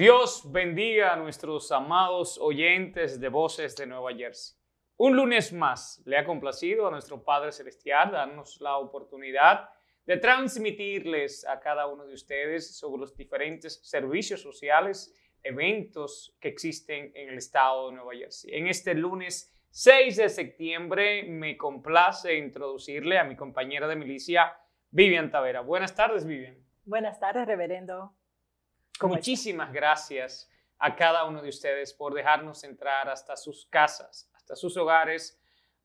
Dios bendiga a nuestros amados oyentes de Voces de Nueva Jersey. Un lunes más le ha complacido a nuestro Padre Celestial darnos la oportunidad de transmitirles a cada uno de ustedes sobre los diferentes servicios sociales, eventos que existen en el estado de Nueva Jersey. En este lunes 6 de septiembre me complace introducirle a mi compañera de milicia, Vivian Tavera. Buenas tardes, Vivian. Buenas tardes, reverendo. Muchísimas gracias a cada uno de ustedes por dejarnos entrar hasta sus casas, hasta sus hogares,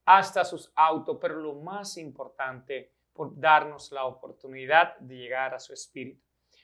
hasta sus autos, pero lo más importante, por darnos la oportunidad de llegar a su espíritu.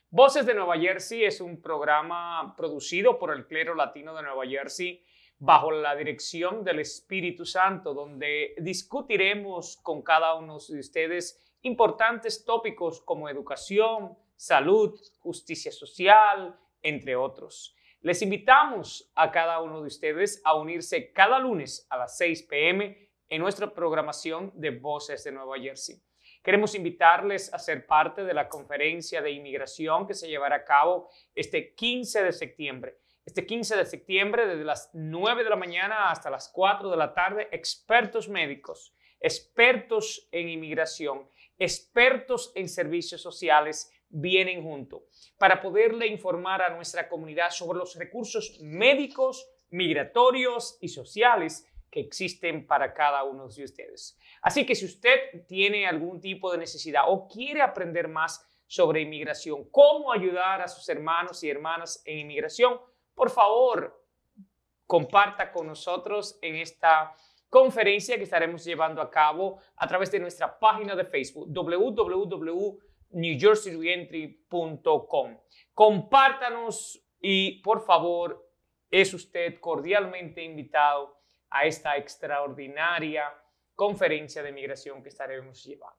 Voces de Nueva Jersey es un programa producido por el clero latino de Nueva Jersey bajo la dirección del Espíritu Santo, donde discutiremos con cada uno de ustedes importantes tópicos como educación, salud, justicia social, entre otros. Les invitamos a cada uno de ustedes a unirse cada lunes a las 6 pm en nuestra programación de Voces de Nueva Jersey. Queremos invitarles a ser parte de la conferencia de inmigración que se llevará a cabo este 15 de septiembre. Este 15 de septiembre, desde las 9 de la mañana hasta las 4 de la tarde, expertos médicos, expertos en inmigración, expertos en servicios sociales, vienen juntos para poderle informar a nuestra comunidad sobre los recursos médicos, migratorios y sociales que existen para cada uno de ustedes. Así que si usted tiene algún tipo de necesidad o quiere aprender más sobre inmigración, cómo ayudar a sus hermanos y hermanas en inmigración, por favor, comparta con nosotros en esta conferencia que estaremos llevando a cabo a través de nuestra página de Facebook www newjerseyreentry.com. Compártanos y por favor es usted cordialmente invitado a esta extraordinaria conferencia de migración que estaremos llevando.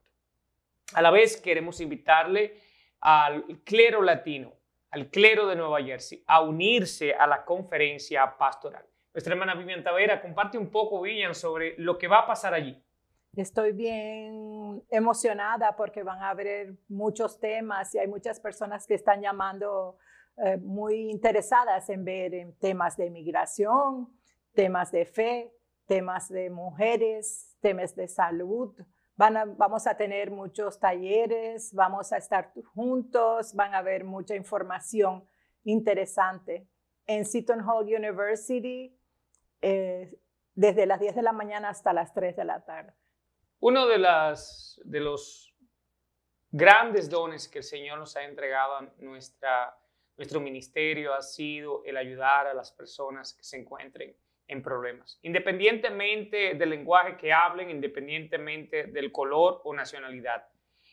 A la vez queremos invitarle al clero latino, al clero de Nueva Jersey, a unirse a la conferencia pastoral. Nuestra hermana Vivian Tavera comparte un poco, Vivian, sobre lo que va a pasar allí. Estoy bien emocionada porque van a haber muchos temas y hay muchas personas que están llamando eh, muy interesadas en ver temas de inmigración, temas de fe, temas de mujeres, temas de salud. Van vamos a tener muchos talleres, vamos a estar juntos, van a haber mucha información interesante. En Seton Hall University, eh, desde las 10 de la mañana hasta las 3 de la tarde. Uno de, los grandes dones que el Señor nos ha entregado a nuestro ministerio ha sido el ayudar a las personas que se encuentren en problemas, independientemente del lenguaje que hablen, independientemente del color o nacionalidad.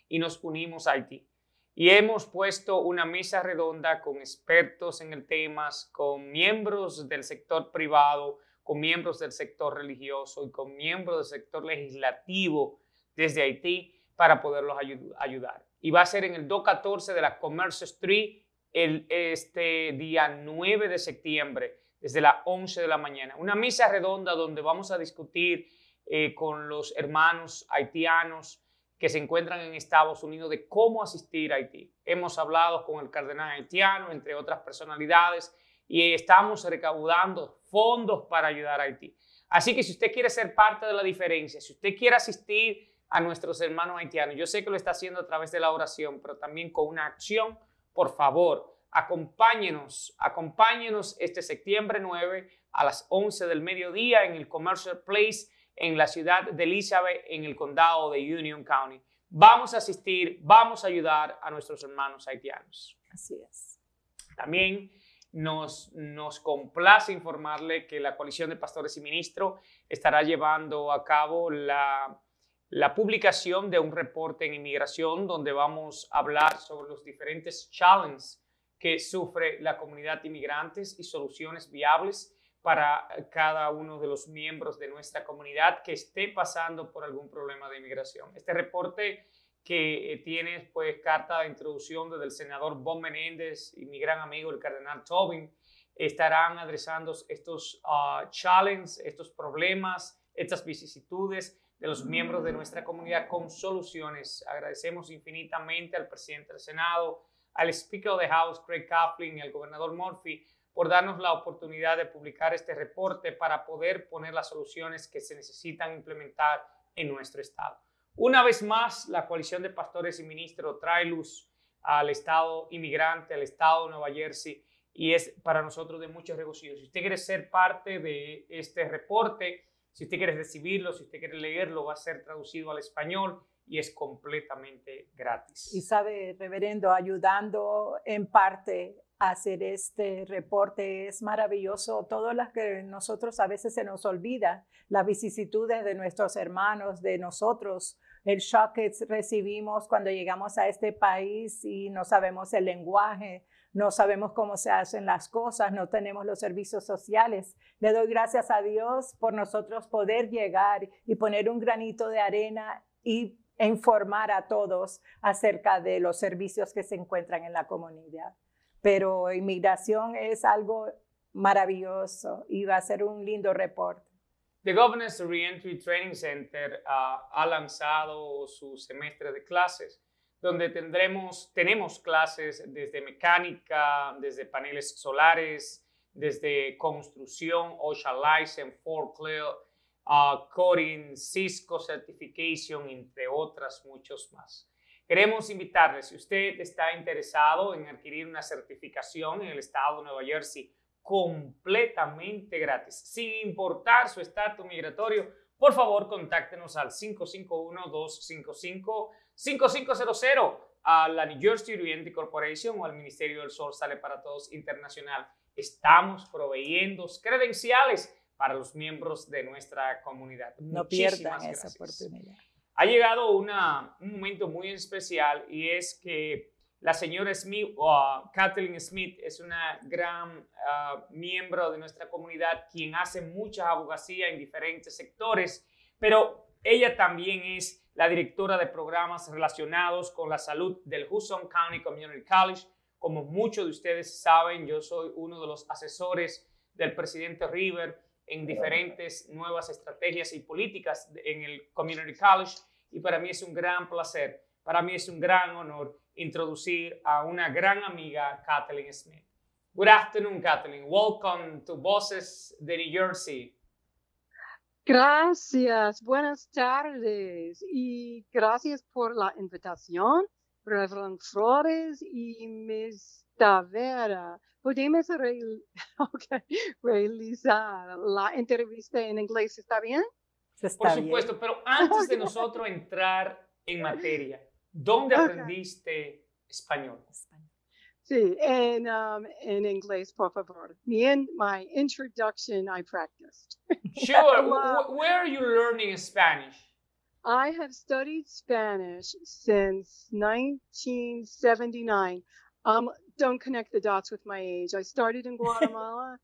Y nos unimos a Haití. Y hemos puesto una mesa redonda con expertos en el tema, con miembros del sector privado, con miembros del sector religioso y con miembros del sector legislativo desde Haití para poderlos ayudar. Y va a ser en el 214 de la Commerce Street el, este día 9 de septiembre, desde las 11 de la mañana. Una mesa redonda donde vamos a discutir eh, con los hermanos haitianos que se encuentran en Estados Unidos de cómo asistir a Haití. Hemos hablado con el cardenal haitiano, entre otras personalidades, y estamos recaudando fondos para ayudar a Haití. Así que si usted quiere ser parte de la diferencia, si usted quiere asistir a nuestros hermanos haitianos, yo sé que lo está haciendo a través de la oración, pero también con una acción, por favor, acompáñenos, acompáñenos este septiembre 9 a las 11 del mediodía en el Commercial Place en la ciudad de Elizabeth, en el condado de Union County. Vamos a asistir, vamos a ayudar a nuestros hermanos haitianos. Así es. También nos, complace informarle que la coalición de pastores y ministros estará llevando a cabo la, la publicación de un reporte en inmigración donde vamos a hablar sobre los diferentes challenges que sufre la comunidad de inmigrantes y soluciones viables para cada uno de los miembros de nuestra comunidad que esté pasando por algún problema de inmigración. Este reporte que eh, tiene pues carta de introducción desde el senador Bob Menéndez y mi gran amigo el cardenal Tobin, estarán adresando estos uh, challenges, estos problemas, estas vicisitudes de los miembros de nuestra comunidad con soluciones. Agradecemos infinitamente al presidente del Senado, al Speaker of the House, Craig Kaplan, y al gobernador Murphy por darnos la oportunidad de publicar este reporte para poder poner las soluciones que se necesitan implementar en nuestro estado. Una vez más, la coalición de pastores y ministros trae luz al estado inmigrante, al estado de Nueva Jersey, y es para nosotros de mucho regocijo. Si usted quiere ser parte de este reporte, si usted quiere recibirlo, si usted quiere leerlo, va a ser traducido al español y es completamente gratis. Y sabe, reverendo, ayudando en parte hacer este reporte es maravilloso. Todo lo que nosotros a veces se nos olvida, las vicisitudes de nuestros hermanos, de nosotros, el shock que recibimos cuando llegamos a este país y no sabemos el lenguaje, no sabemos cómo se hacen las cosas, no tenemos los servicios sociales. Le doy gracias a Dios por nosotros poder llegar y poner un granito de arena y informar a todos acerca de los servicios que se encuentran en la comunidad. Pero inmigración es algo maravilloso y va a ser un lindo reporte. The Governor's Reentry Training Center uh, ha lanzado su semestre de clases, donde tendremos, tenemos clases desde mecánica, desde paneles solares, desde construcción, OSHA License, forklift, uh, coding, Cisco Certification, entre otras muchos más. Queremos invitarles, si usted está interesado en adquirir una certificación en el estado de Nueva Jersey completamente gratis, sin importar su estatus migratorio, por favor contáctenos al 551-255-5500 a la New Jersey Oriental Corporation o al Ministerio del Sol Sale para Todos Internacional. Estamos proveyendo credenciales para los miembros de nuestra comunidad. No pierdan esa oportunidad. Ha llegado una, un momento muy especial y es que la señora Smith, uh, Kathleen Smith, es una gran uh, miembro de nuestra comunidad quien hace mucha abogacía en diferentes sectores, pero ella también es la directora de programas relacionados con la salud del Hudson County Community College. Como muchos de ustedes saben, yo soy uno de los asesores del presidente River en diferentes nuevas estrategias y políticas en el Community College y para mí es un gran placer, para mí es un gran honor introducir a una gran amiga, Kathleen Smith. Good afternoon, Kathleen. Welcome to Voces de New Jersey. Gracias, buenas tardes y gracias por la invitación, Reverend Flores y Miss Tavera. ¿Podemos okay. realizar la entrevista en inglés? ¿Está bien? Por supuesto, pero antes de nosotros entrar en materia, ¿dónde aprendiste español? Sí, en, um, en inglés, por favor. Me my introduction, I practiced. Sure. Where are you learning Spanish? I have studied Spanish since 1979. Um, don't connect the dots with my age. I started in Guatemala.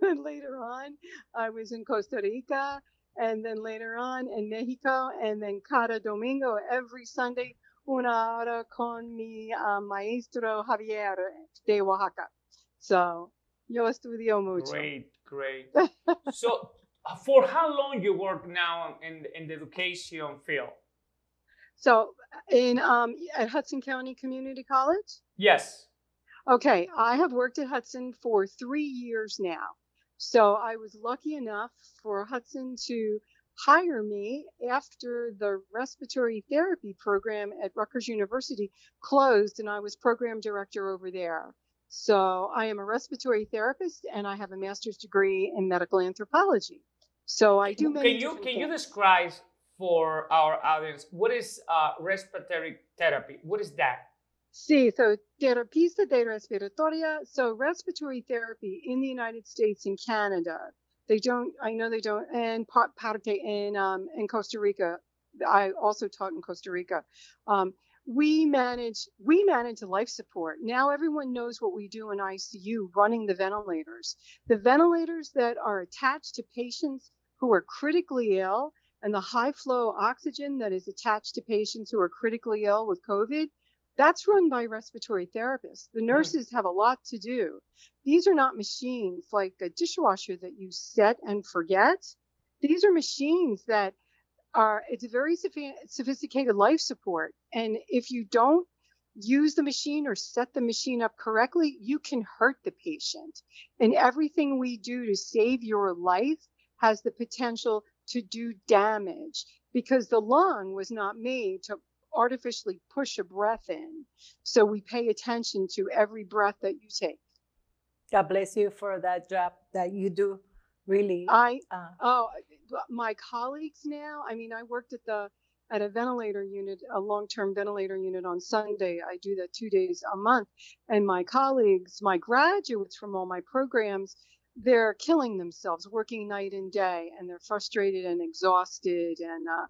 And later on, I was in Costa Rica and then later on in Mexico, and then cada domingo, every Sunday, una hora con mi uh, maestro Javier de Oaxaca. So, yo estudio mucho. Great, great. so, for how long you work now in, in the education field? So, in um, at Hudson County Community College? Yes. Okay, I have worked at Hudson for three years now. So I was lucky enough for Hudson to hire me after the respiratory therapy program at Rutgers University closed, and I was program director over there. So I am a respiratory therapist, and I have a master's degree in medical anthropology. So I do. Can you can you describe for our audience what is uh, respiratory therapy? What is that? Sí, so terapista de respiratoria, so respiratory therapy in the United States and Canada. They don't, I know they don't, and parte in, um, in Costa Rica. I also taught in Costa Rica. Um, we manage we manage life support now everyone knows what we do in icu running the ventilators the ventilators that are attached to patients who are critically ill and the high flow oxygen that is attached to patients who are critically ill with covid that's run by respiratory therapists. The nurses have a lot to do. These are not machines like a dishwasher that you set and forget. These are machines that are, it's a very sophisticated life support. And if you don't use the machine or set the machine up correctly, you can hurt the patient. And everything we do to save your life has the potential to do damage because the lung was not made to artificially push a breath in. So we pay attention to every breath that you take. God bless you for that job that you do. Really. I uh, oh my colleagues now. I mean, I worked at the at a ventilator unit, a long-term ventilator unit on Sunday. I do that two days a month, and my colleagues, my graduates from all my programs, they're killing themselves, working night and day, and they're frustrated and exhausted. And uh,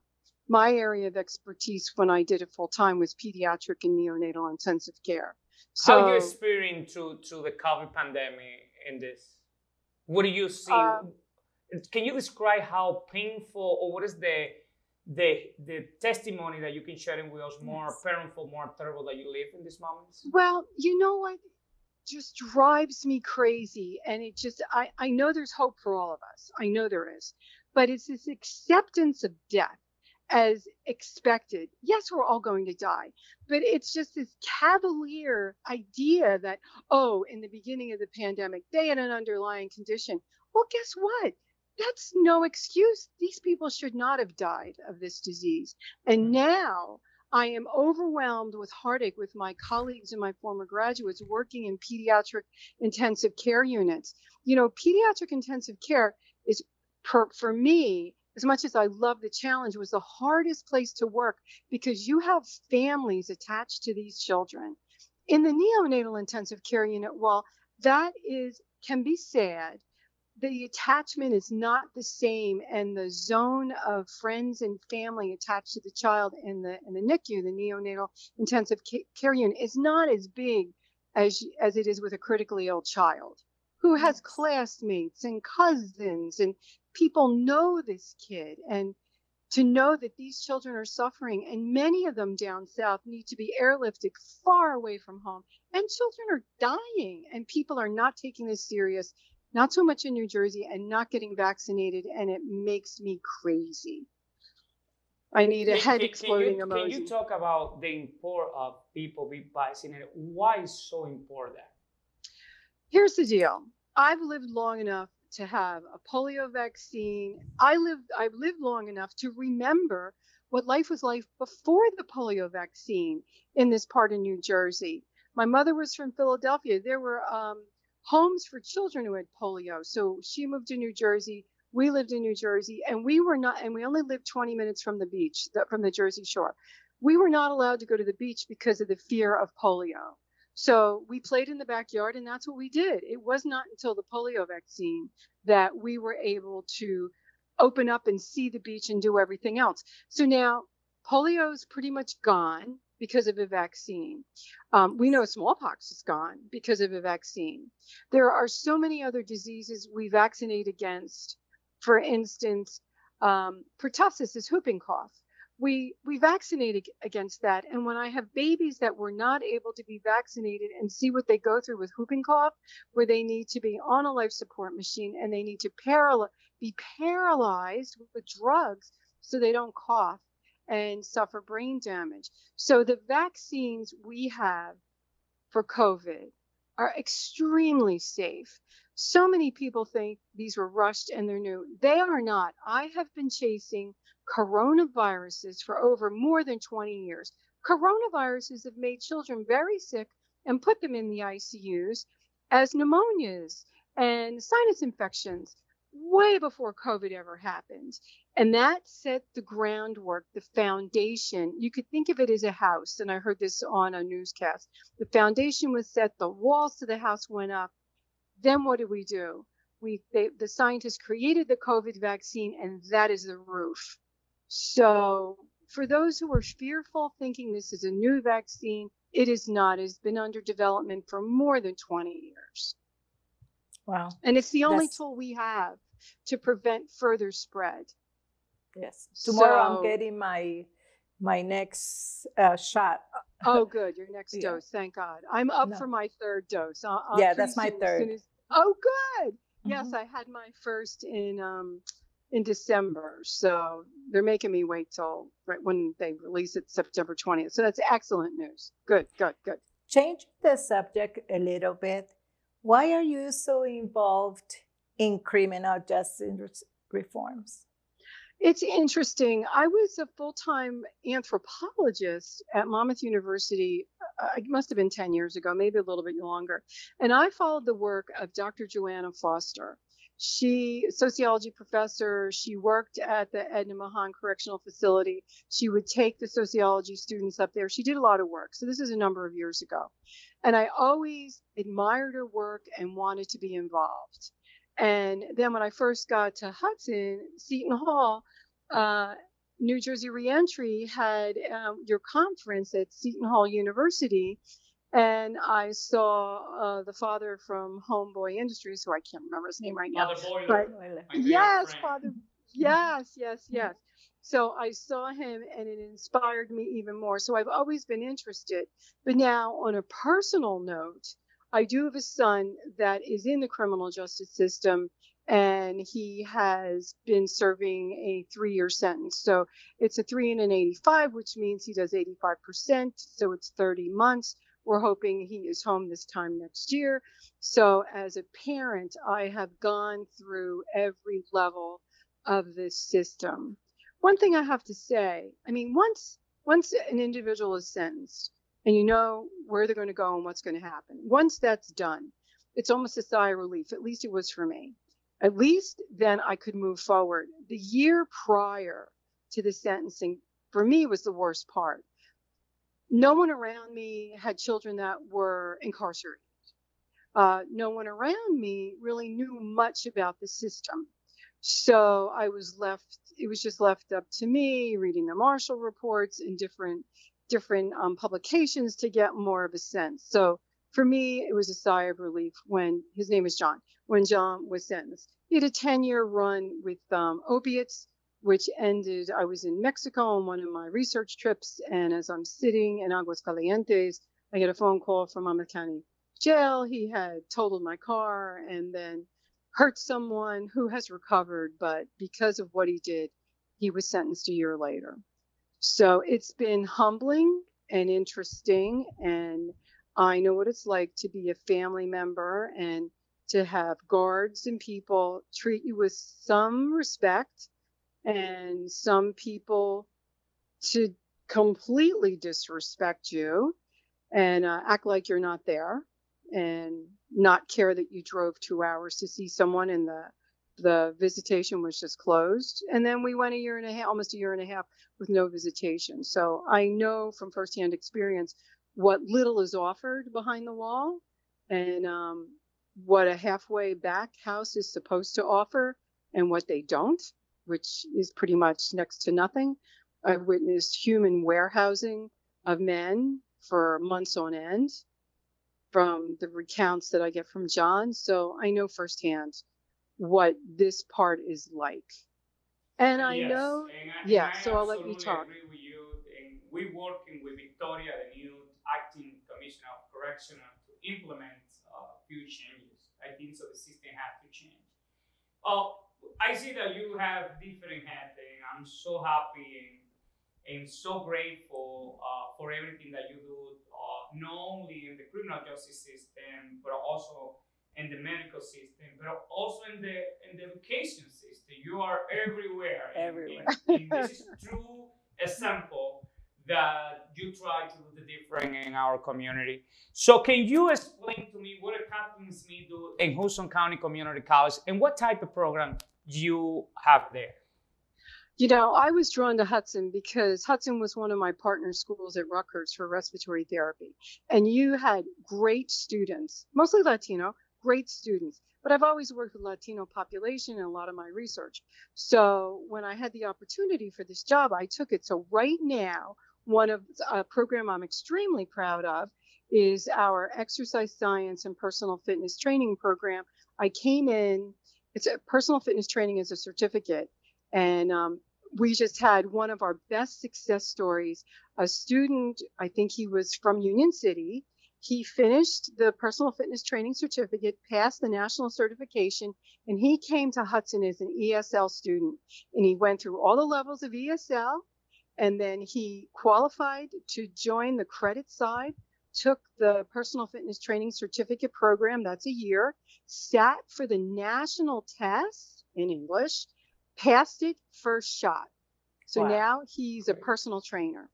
my area of expertise when I did it full time was pediatric and neonatal intensive care. So, How are you experiencing through through the COVID pandemic in this? What do you see? Um, Can you describe how painful or what is the the the testimony that you can share with us more yes. painful, more terrible that you live in these moments? Well, you know what just drives me crazy. And it just I, I know there's hope for all of us. I know there is. But it's this acceptance of death as expected. Yes, we're all going to die, but it's just this cavalier idea that, oh, in the beginning of the pandemic, they had an underlying condition. Well, guess what? That's no excuse. These people should not have died of this disease. And mm-hmm. now I am overwhelmed with heartache with my colleagues and my former graduates working in pediatric intensive care units. You know, pediatric intensive care is, per, for me, as much as I love the challenge, was the hardest place to work because you have families attached to these children. In the neonatal intensive care unit, while that is can be sad, the attachment is not the same, and the zone of friends and family attached to the child in the in the NICU, the neonatal intensive care unit, is not as big as as it is with a critically ill child who has classmates and cousins and people know this kid and to know that these children are suffering and many of them down south need to be airlifted far away from home. And children are dying and people are not taking this serious not so much in new jersey and not getting vaccinated and it makes me crazy. I need a head can, exploding can you, emoji can you talk about the importance of people being vaccinated? Why is so important? Here's the deal. I've lived long enough to have a polio vaccine. I lived I've lived long enough to remember what life was like before the polio vaccine in this part of New Jersey. My mother was from Philadelphia. There were um, homes for children who had polio. So she moved to New Jersey. We lived in New Jersey, and we were not, and we only lived 20 minutes from the beach, from the Jersey Shore. We were not allowed to go to the beach because of the fear of polio. So we played in the backyard, and that's what we did. It was not until the polio vaccine that we were able to open up and see the beach and do everything else. So now polio is pretty much gone because of a vaccine. Um, we know smallpox is gone because of a vaccine. There are so many other diseases we vaccinate against. For instance, um, pertussis is whooping cough we we vaccinate against that and when i have babies that were not able to be vaccinated and see what they go through with whooping cough where they need to be on a life support machine and they need to paral- be paralyzed with drugs so they don't cough and suffer brain damage. So the vaccines we have for covid are extremely safe. So many people think these were rushed and they're new. They are not. I have been chasing coronaviruses for over more than 20 years. Coronaviruses have made children very sick and put them in the ICUs as pneumonias and sinus infections way before COVID ever happened. And that set the groundwork, the foundation. You could think of it as a house. And I heard this on a newscast. The foundation was set, the walls to the house went up. Then what did we do? We, they, the scientists created the COVID vaccine, and that is the roof. So, for those who are fearful, thinking this is a new vaccine, it is not. It's been under development for more than 20 years. Wow. And it's the only That's... tool we have to prevent further spread. Yes. Tomorrow so... I'm getting my my next uh, shot. oh, good. Your next yeah. dose. Thank God. I'm up no. for my third dose. I'll, I'll yeah, that's my third. As, oh, good. Mm-hmm. Yes, I had my first in um, in December. So they're making me wait till right when they release it September 20th. So that's excellent news. Good, good, good. Change the subject a little bit. Why are you so involved in criminal justice reforms? It's interesting. I was a full time anthropologist at Monmouth University, uh, it must have been 10 years ago, maybe a little bit longer. And I followed the work of Dr. Joanna Foster. She, sociology professor, she worked at the Edna Mahan Correctional Facility. She would take the sociology students up there. She did a lot of work. So this is a number of years ago. And I always admired her work and wanted to be involved. And then when I first got to Hudson, Seton Hall, uh, New Jersey Reentry had um, your conference at Seton Hall University. And I saw uh, the father from Homeboy Industries, who I can't remember his name right now. Father But Boiler. yes, friend. Father. Yes, yes, yes. So I saw him and it inspired me even more. So I've always been interested. But now, on a personal note, I do have a son that is in the criminal justice system and he has been serving a three year sentence. So it's a three and an 85, which means he does 85%. So it's 30 months. We're hoping he is home this time next year. So as a parent, I have gone through every level of this system. One thing I have to say, I mean, once once an individual is sentenced and you know where they're going to go and what's going to happen, once that's done, it's almost a sigh of relief. At least it was for me. At least then I could move forward. The year prior to the sentencing, for me, was the worst part. No one around me had children that were incarcerated. Uh, no one around me really knew much about the system. So I was left, it was just left up to me reading the Marshall reports and different different um, publications to get more of a sense. So for me, it was a sigh of relief when his name is John, when John was sentenced. He had a 10 year run with um, opiates, which ended. I was in Mexico on one of my research trips, and as I'm sitting in Aguascalientes, I get a phone call from Monmouth County Jail. He had totaled my car and then hurt someone who has recovered, but because of what he did, he was sentenced a year later. So it's been humbling and interesting, and I know what it's like to be a family member and to have guards and people treat you with some respect, and some people to completely disrespect you and uh, act like you're not there and not care that you drove two hours to see someone and the the visitation was just closed. And then we went a year and a half almost a year and a half with no visitation. So i know from firsthand experience what little is offered behind the wall and um, what a halfway back house is supposed to offer and what they don't which is pretty much next to nothing i've witnessed human warehousing of men for months on end from the recounts that I get from John. So I know firsthand what this part is like. And I Yes, know, and I- yeah, I so I'll let you talk. agree with you. And we're working with Victoria, the new acting commissioner of correction, to implement uh, a few changes. I think so. The system has to change. Oh, I see that you have different hats, and I'm so happy and, and so grateful uh, for everything that you do, uh, not only in the criminal justice system, but also in the medical system, but also in the in the education system. You are everywhere. Everywhere. And, and this is true example that you try to do the different in our community. So can you explain to me what a Captain Smith do in Hudson County Community College and what type of program you have there? You know, I was drawn to Hudson because Hudson was one of my partner schools at Rutgers for respiratory therapy. And you had great students, mostly Latino, great students. But I've always worked with Latino population in a lot of my research. So when I had the opportunity for this job, I took it. So right now, one of a program I'm extremely proud of is our exercise science and personal fitness training program. I came in, it's a personal fitness training as a certificate. And um, we just had one of our best success stories. A student, I think he was from Union City, He finished the personal fitness training certificate, passed the national certification, and he came to Hudson as an ESL student. And he went through all the levels of ESL, and then he qualified to join the credit side, took the personal fitness training certificate program, that's a year, sat for the national test in English, passed it first shot. So Wow. now he's a personal trainer.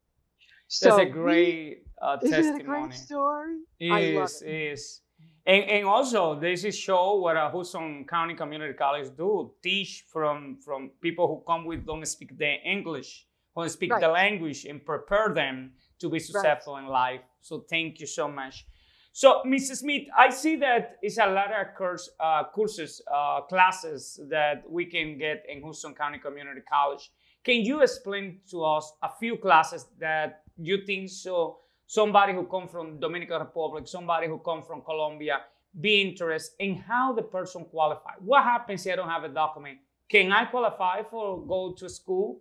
That's a great uh, isn't it testimony. a great story? I love Is it. is and, and also this is show what uh, Hudson County Community College do teach from from people who come with don't speak the English who speak Right. the language and prepare them to be successful in life. So thank you so much. So Mrs. Smith, I see that it's a lot of course, uh, courses, uh, classes that we can get in Hudson County Community College. Can you explain to us a few classes that you think so somebody who come from Dominican Republic, somebody who come from Colombia, be interested in how the person qualify? What happens if I don't have a document? Can I qualify for go to school?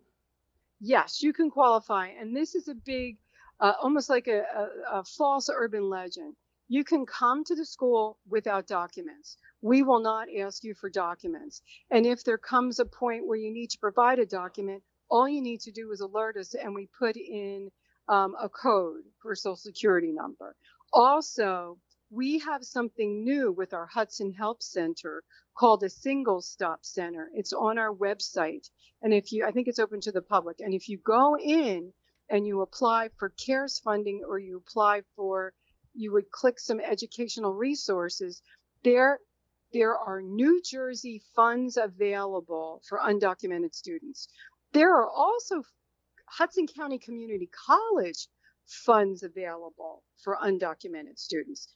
Yes, you can qualify. And this is a big, uh, almost like a, a, a false urban legend. You can come to the school without documents. We will not ask you for documents. And if there comes a point where you need to provide a document, all you need to do is alert us and we put in um, a code for a social security number. Also, we have something new with our Hudson Help Center called a single stop center. It's on our website. And if you, I think it's open to the public. And if you go in and you apply for CARES funding or you apply for, you would click some educational resources, there, there are New Jersey funds available for undocumented students. There are also Hudson County Community College funds available for undocumented students.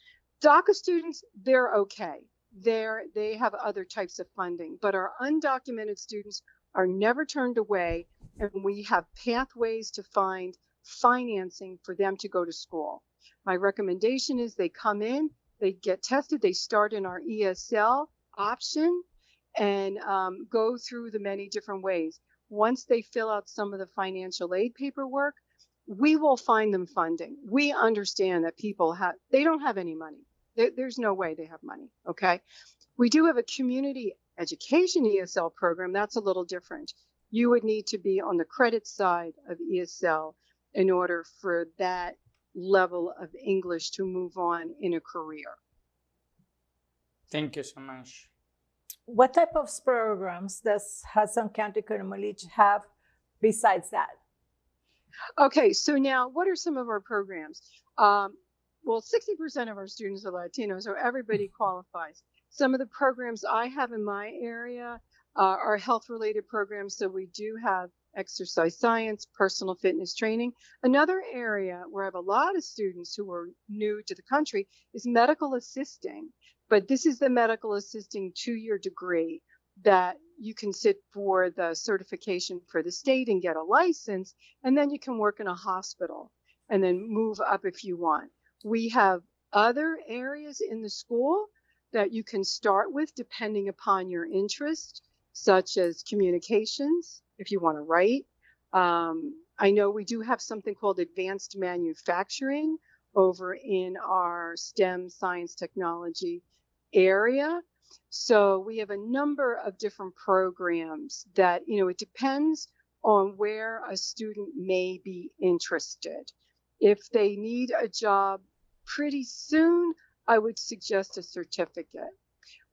DACA students, they're okay. They're, they have other types of funding, but our undocumented students are never turned away, and we have pathways to find financing for them to go to school. My recommendation is they come in, they get tested, they start in our ESL option, and um, go through the many different ways. Once they fill out some of the financial aid paperwork, we will find them funding. We understand that people have, they don't have any money. There, there's no way they have money. Okay. We do have a community education ESL program. That's a little different. You would need to be on the credit side of ESL in order for that level of English to move on in a career. Thank you so much. What type of programs does Hudson County College have besides that? Okay, so now what are some of our programs? Um, well, 60% of our students are Latino, so everybody qualifies. Some of the programs I have in my area uh, are health related programs. So we do have exercise science, personal fitness training. Another area where I have a lot of students who are new to the country is medical assisting. But this is the medical assisting two year degree that you can sit for the certification for the state and get a license, and then you can work in a hospital and then move up if you want. We have other areas in the school that you can start with depending upon your interest, such as communications, if you want to write. Um, I know we do have something called advanced manufacturing over in our STEM science technology area. So we have a number of different programs that, you know, it depends on where a student may be interested. If they need a job pretty soon, I would suggest a certificate.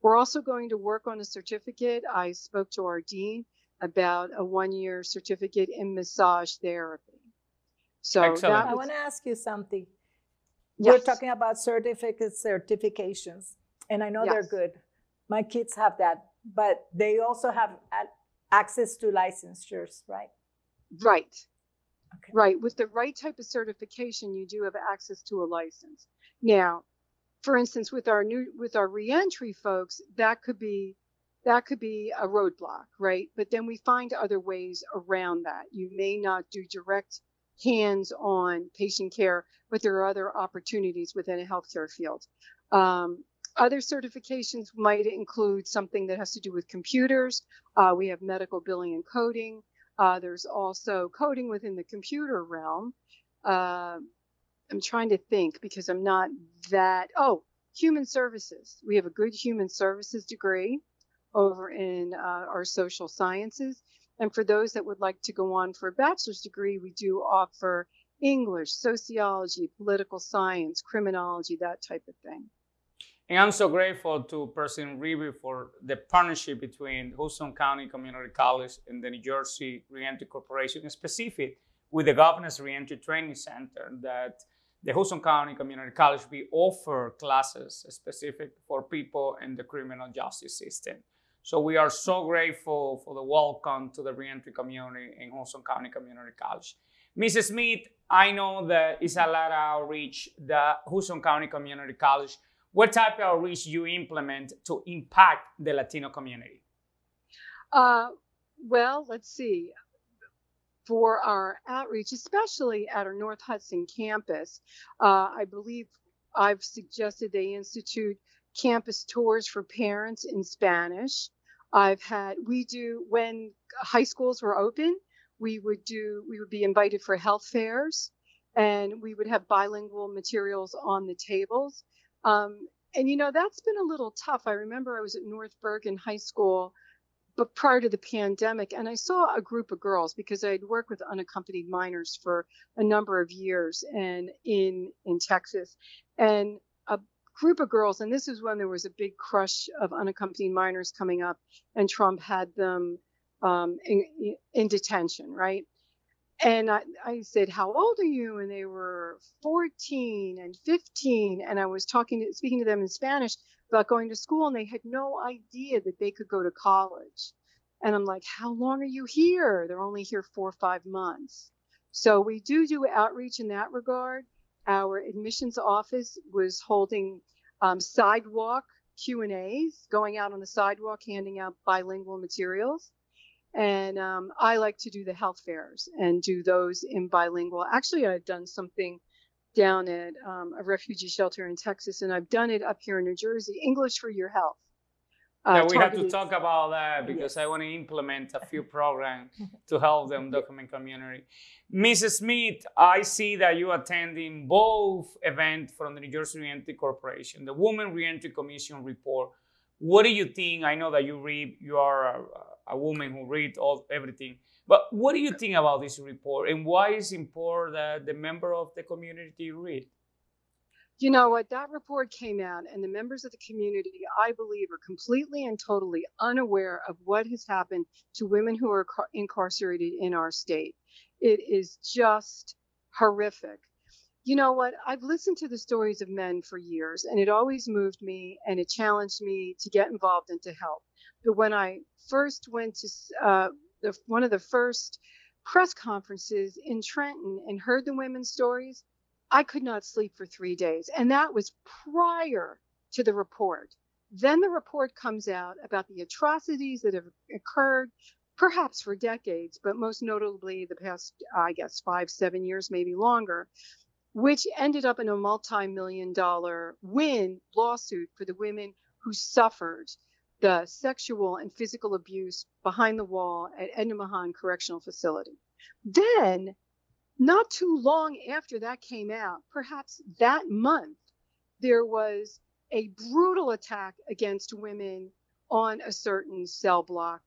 We're also going to work on a certificate. I spoke to our dean about a one year certificate in massage therapy. So Excellent. that I want to ask you something. We're talking about certificates, certifications, and I know they're good. My kids have that, but they also have access to licensures, right? Right. Okay. Right. With the right type of certification, you do have access to a license. Now, for instance, with our new with our reentry folks, that could be that could be a roadblock, right? But then we find other ways around that. You may not do direct hands-on patient care, but there are other opportunities within a healthcare field. Um, other certifications might include something that has to do with computers. Uh, we have medical billing and coding. Uh, there's also coding within the computer realm. Uh, I'm trying to think because I'm not that. Oh, human services. We have a good human services degree over in uh, our social sciences. And for those that would like to go on for a bachelor's degree, we do offer English, sociology, political science, criminology, that type of thing. And I'm so grateful to President Reber for the partnership between Hudson County Community College and the New Jersey Reentry Corporation, in specific with the Governor's Reentry Training Center that the Hudson County Community College, we offer classes specific for people in the criminal justice system. So we are so grateful for the welcome to the reentry community in Hudson County Community College. Mrs. Smith, I know that it's a lot of outreach, the Hudson County Community College. What type of outreach you implement to impact the Latino community? Uh, well, let's see for our outreach, especially at our North Hudson campus. Uh, I believe I've suggested they institute campus tours for parents in Spanish. I've had, we do, when high schools were open, we would do, we would be invited for health fairs and we would have bilingual materials on the tables. Um, and you know, that's been a little tough. I remember I was at North Bergen High School but prior to the pandemic, and I saw a group of girls because I'd worked with unaccompanied minors for a number of years and in in Texas, and a group of girls, and this is when there was a big crush of unaccompanied minors coming up, and Trump had them um, in, in detention, right? And I, I said, "How old are you?" And they were 14 and 15, and I was talking to, speaking to them in Spanish about going to school and they had no idea that they could go to college. And I'm like, how long are you here? They're only here four or five months. So we do do outreach in that regard. Our admissions office was holding um, sidewalk Q and A's, going out on the sidewalk, handing out bilingual materials. And um, I like to do the health fairs and do those in bilingual. Actually, I've done something down at um, a refugee shelter in Texas, and I've done it up here in New Jersey. English for your health. Uh, yeah, we have to talk about that because yes. I want to implement a few programs to help the undocumented community. Mrs. Smith, I see that you attending both events from the New Jersey Reentry Corporation, the Women Reentry Commission report. What do you think? I know that you read, you are a, a woman who read all everything. But what do you think about this report and why is it important that the member of the community read? You know what? That report came out, and the members of the community, I believe, are completely and totally unaware of what has happened to women who are incarcerated in our state. It is just horrific. You know what? I've listened to the stories of men for years, and it always moved me and it challenged me to get involved and to help. But when I first went to uh, the one of the first press conferences in Trenton and heard the women's stories, I could not sleep for three days. And that was prior to the report. Then the report comes out about the atrocities that have occurred, perhaps for decades, but most notably the past, I guess, five, seven years, maybe longer, which ended up in a multi million dollar win lawsuit for the women who suffered the sexual and physical abuse behind the wall at Edna Mahan Correctional Facility. Then, not too long after that came out, perhaps that month, there was a brutal attack against women on a certain cell block,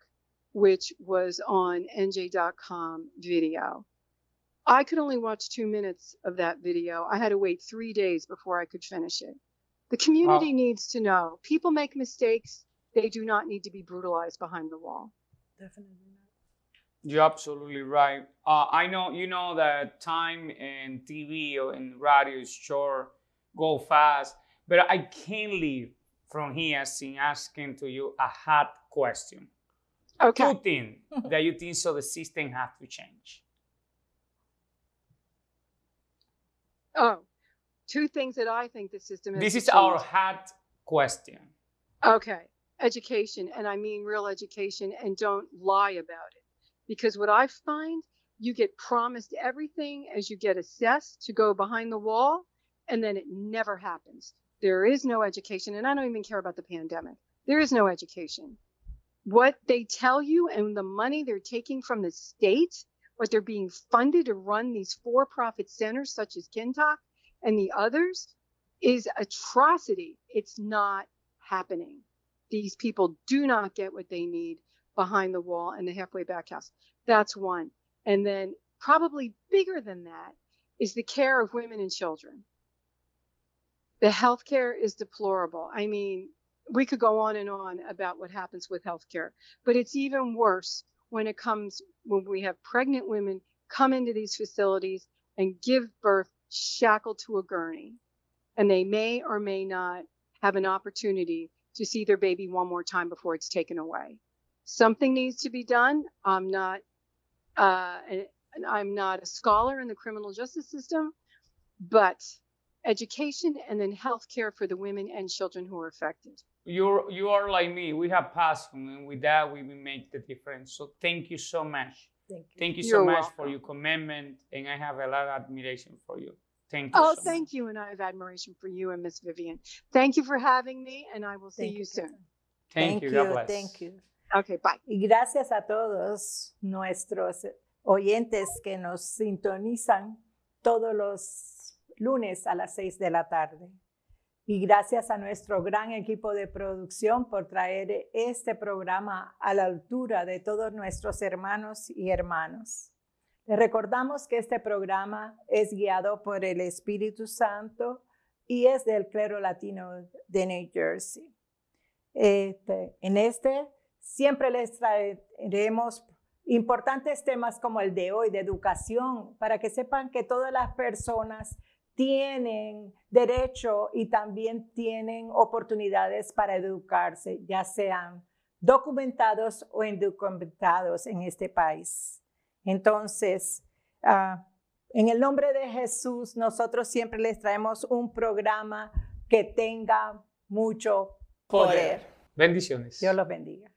which was on NJ.com video. I could only watch two minutes of that video. I had to wait three days before I could finish it. The community wow. needs to know people make mistakes they do not need to be brutalized behind the wall. Definitely not. You're absolutely right. Uh, I know you know that time and TV or in radio is short, go fast, but I can't leave from here sin asking to you a hot question. Okay. Two things that you think so the system has to change. Oh, two things that I think the system. This is change. our hot question. Okay education, and I mean real education, and don't lie about it. Because what I find, you get promised everything as you get assessed to go behind the wall, and then it never happens. There is no education, and I don't even care about the pandemic. There is no education. What they tell you and the money they're taking from the state, what they're being funded to run these for profit centers such as Kintock, and the others is atrocity. It's not happening. These people do not get what they need behind the wall and the halfway back house. That's one. And then, probably bigger than that, is the care of women and children. The healthcare is deplorable. I mean, we could go on and on about what happens with healthcare, but it's even worse when it comes when we have pregnant women come into these facilities and give birth shackled to a gurney. And they may or may not have an opportunity to see their baby one more time before it's taken away. Something needs to be done. I'm not uh, I'm not a scholar in the criminal justice system, but education and then health care for the women and children who are affected. You're you are like me. We have passion, and with that, we make the difference. So thank you so much. Thank you. Thank you so You're much welcome. for your commitment, and I have a lot of admiration for you. Thank you. Oh, so thank much. you, and I have admiration for you and Miss Vivian. Thank you for having me, and I will see Thank you you, soon. Thank, you. God bless. Thank you. Okay, bye. Y gracias a todos nuestros oyentes que nos sintonizan todos los lunes a las seis de la tarde. Y gracias a nuestro gran equipo de producción por traer este programa a la altura de todos nuestros hermanos y hermanas. Recordamos que este programa es guiado por el Espíritu Santo y es del clero latino de New Jersey. Este, en este siempre les traeremos importantes temas como el de hoy, de educación, para que sepan que todas las personas tienen derecho y también tienen oportunidades para educarse, ya sean documentados o indocumentados en este país. Entonces, ah, en el nombre de Jesús, nosotros siempre les traemos un programa que tenga mucho poder. Bendiciones. Dios los bendiga.